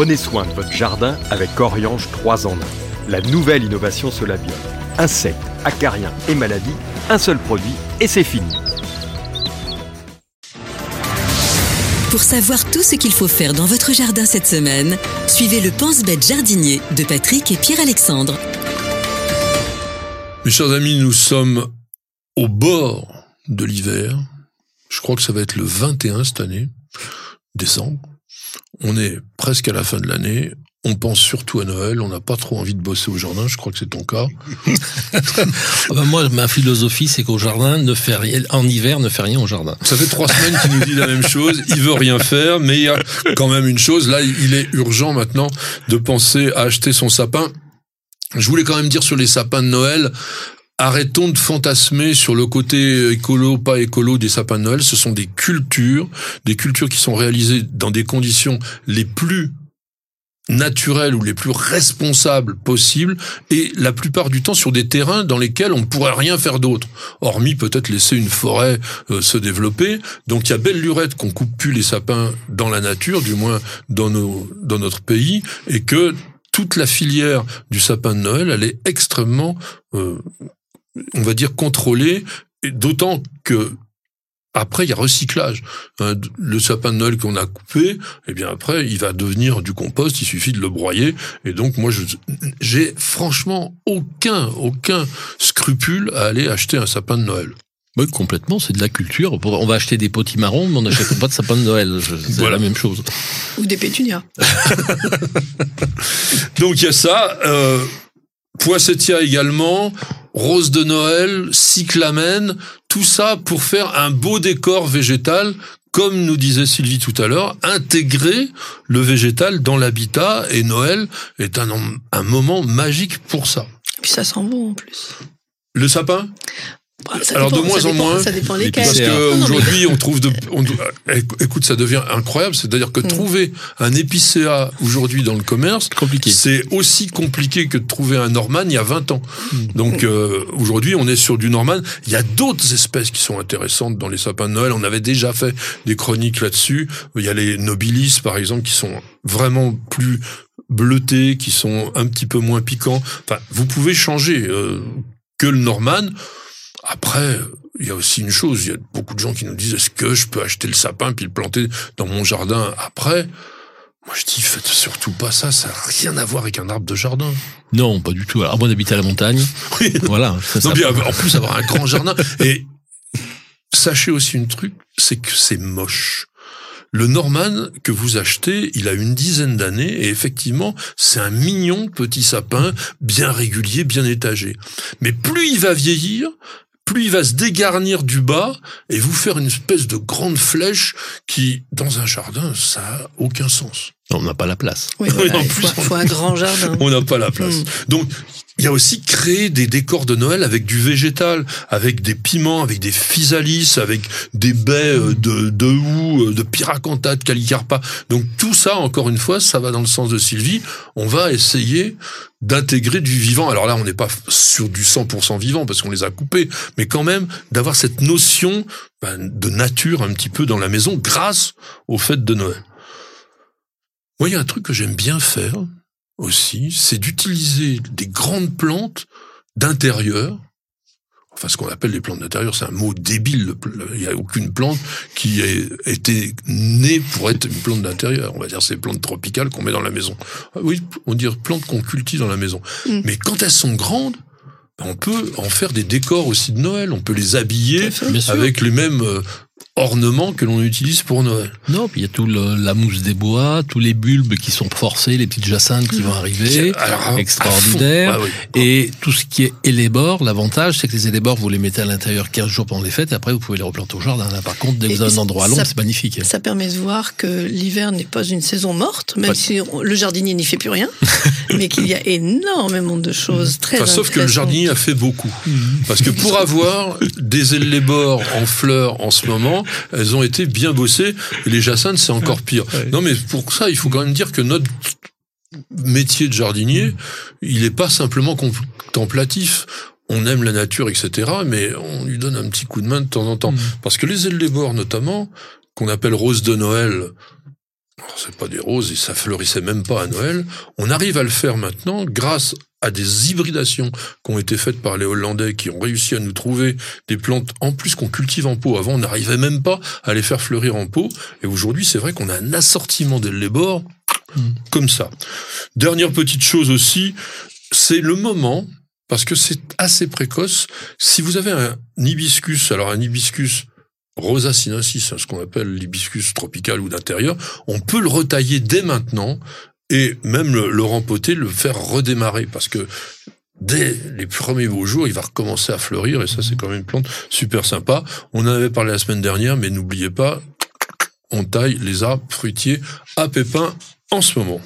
Prenez soin de votre jardin avec Oriange 3 en 1. La nouvelle innovation Solabio. Insectes, acariens et maladies, un seul produit et c'est fini. Pour savoir tout ce qu'il faut faire dans votre jardin cette semaine, suivez le Pense-Bête jardinier de Patrick et Pierre-Alexandre. Mes chers amis, nous sommes au bord de l'hiver. Je crois que ça va être le 21 cette année, décembre. On est presque à la fin de l'année. On pense surtout à Noël. On n'a pas trop envie de bosser au jardin. Je crois que c'est ton cas. Ben moi, ma philosophie, c'est qu'au jardin, ne fait rien, en hiver, ne fait rien au jardin. Ça fait trois semaines qu'il nous dit la même chose. Il veut rien faire, mais il y a quand même une chose. Là, il est urgent maintenant de penser à acheter son sapin. Je voulais quand même dire sur les sapins de Noël, Arrêtons de fantasmer sur le côté écolo, pas écolo des sapins de Noël. Ce sont des cultures, des cultures qui sont réalisées dans des conditions les plus naturelles ou les plus responsables possibles et la plupart du temps sur des terrains dans lesquels on ne pourrait rien faire d'autre, hormis peut-être laisser une forêt euh, se développer. Donc il y a belle lurette qu'on coupe plus les sapins dans la nature, du moins dans nos dans notre pays, et que toute la filière du sapin de Noël, elle est extrêmement euh, on va dire contrôlé, d'autant que après, il y a recyclage. Hein, le sapin de Noël qu'on a coupé, eh bien après, il va devenir du compost. Il suffit de le broyer. Et donc, moi, je, j'ai franchement aucun, aucun scrupule à aller acheter un sapin de Noël. Oui, complètement, c'est de la culture. On va acheter des potimarrons, mais on n'achète pas de sapin de Noël. C'est la même chose. Ou des pétunias. donc il y a ça. Euh, Poissettia également, rose de Noël, cyclamen, tout ça pour faire un beau décor végétal comme nous disait Sylvie tout à l'heure, intégrer le végétal dans l'habitat et Noël est un, un moment magique pour ça. Et puis ça sent bon en plus. Le sapin? Ça Alors dépend- de moins ça en dépend- moins, Ça dépend les lesquels. Parce non, mais- aujourd'hui, on trouve de, on- euh, écoute, ça devient incroyable. C'est-à-dire que Mm. trouver un épicéa aujourd'hui dans le commerce, Compliqué. c'est aussi compliqué que de trouver un Norman il y a 20 ans. Mm. Donc euh, aujourd'hui, on est sur du Norman. Il y a d'autres espèces qui sont intéressantes dans les sapins de Noël. On avait déjà fait des chroniques là-dessus. Il y a les nobilis, par exemple, qui sont vraiment plus bleutés, qui sont un petit peu moins piquants. Enfin, vous pouvez changer euh, que le Norman. Après, il y a aussi une chose, il y a beaucoup de gens qui nous disent est-ce que je peux acheter le sapin puis le planter dans mon jardin après? Moi je dis faites surtout pas ça, ça n'a rien à voir avec un arbre de jardin. Non, pas du tout. Alors, moi, d'habiter à la montagne. Oui. Voilà. Ça, Non, ça- bien, en plus avoir un grand jardin. Et sachez aussi une truc, c'est que c'est moche. Le Norman que vous achetez, il a une dizaine d'années et effectivement, c'est un mignon petit sapin, bien régulier, bien étagé. Mais plus il va vieillir, plus il va se dégarnir du bas et vous faire une espèce de grande flèche qui, dans un jardin, ça a aucun sens. on n'a pas la place. Oui, voilà, en plus, faut, on- faut un grand jardin. On n'a pas la place. Mm. Donc, il y a aussi créer des décors de Noël avec du végétal, avec des piments, avec des physalis, avec des baies euh, de, de houx, euh, de pyracantha, de calicarpa. Donc tout ça, encore une fois, ça va dans le sens de Sylvie. On va essayer d'intégrer du vivant. Alors là, on n'est pas sur du 100% vivant parce qu'on les a coupés, mais quand même d'avoir cette notion ben, de nature un petit peu dans la maison grâce aux fêtes de Noël. Moi, il y a un truc que j'aime bien faire, aussi, c'est d'utiliser des grandes plantes d'intérieur. Enfin, ce qu'on appelle les plantes d'intérieur, c'est un mot débile. Il n'y a aucune plante qui ait été née pour être une plante d'intérieur. On va dire ces plantes tropicales qu'on met dans la maison. Ah Oui, on dit plantes qu'on cultive dans la maison. Mm. Mais quand elles sont grandes, on peut en faire des décors aussi de Noël. On peut les habiller avec les mêmes ornements que l'on utilise pour Noël. Non, puis il y a tout le- la mousse des bois, tous les bulbes qui sont forcés, les petites jacinthes qui vont arriver. Alors, extraordinaire. oui. Et tout ce qui est élébores, l'avantage, c'est que les élébores, vous les mettez à l'intérieur 15 jours pendant les fêtes, et après, vous pouvez les replanter au jardin. Là, par contre, dès que vous avez un endroit ça- c'est magnifique. Ça permet de voir que l'hiver n'est pas une saison morte, même Ouais. si on- le jardinier n'y fait plus rien, mais qu'il y a énormément de choses très Enfin, sauf que le jardinier a fait beaucoup. Parce que pour avoir des élébores en fleurs en ce moment, elles ont été bien bossées. Les jacinthes, c'est encore pire. Non, mais pour ça, il faut quand même dire que notre métier de jardinier, il n'est pas simplement contemplatif. On aime la nature, etc., mais on lui donne un petit coup de main de temps en temps. Parce que les élébores, notamment, qu'on appelle roses de Noël, c'est pas des roses et ça fleurissait même pas à Noël. On arrive à le faire maintenant grâce à des hybridations qui ont été faites par les Hollandais qui ont réussi à nous trouver des plantes en plus qu'on cultive en pot. Avant, on n'arrivait même pas à les faire fleurir en pot. Et aujourd'hui, c'est vrai qu'on a un assortiment d'ellébores comme ça. Dernière petite chose aussi, c'est le moment, parce que c'est assez précoce. Si vous avez un hibiscus, alors un hibiscus Rosa sinensis, hein, ce qu'on appelle l'hibiscus tropical ou d'intérieur, on peut le retailler dès maintenant et même le, le rempoter, le faire redémarrer parce que dès les premiers beaux jours, il va recommencer à fleurir et ça c'est quand même une plante super sympa. On en avait parlé la semaine dernière, mais n'oubliez pas, on taille les arbres fruitiers à pépins en ce moment.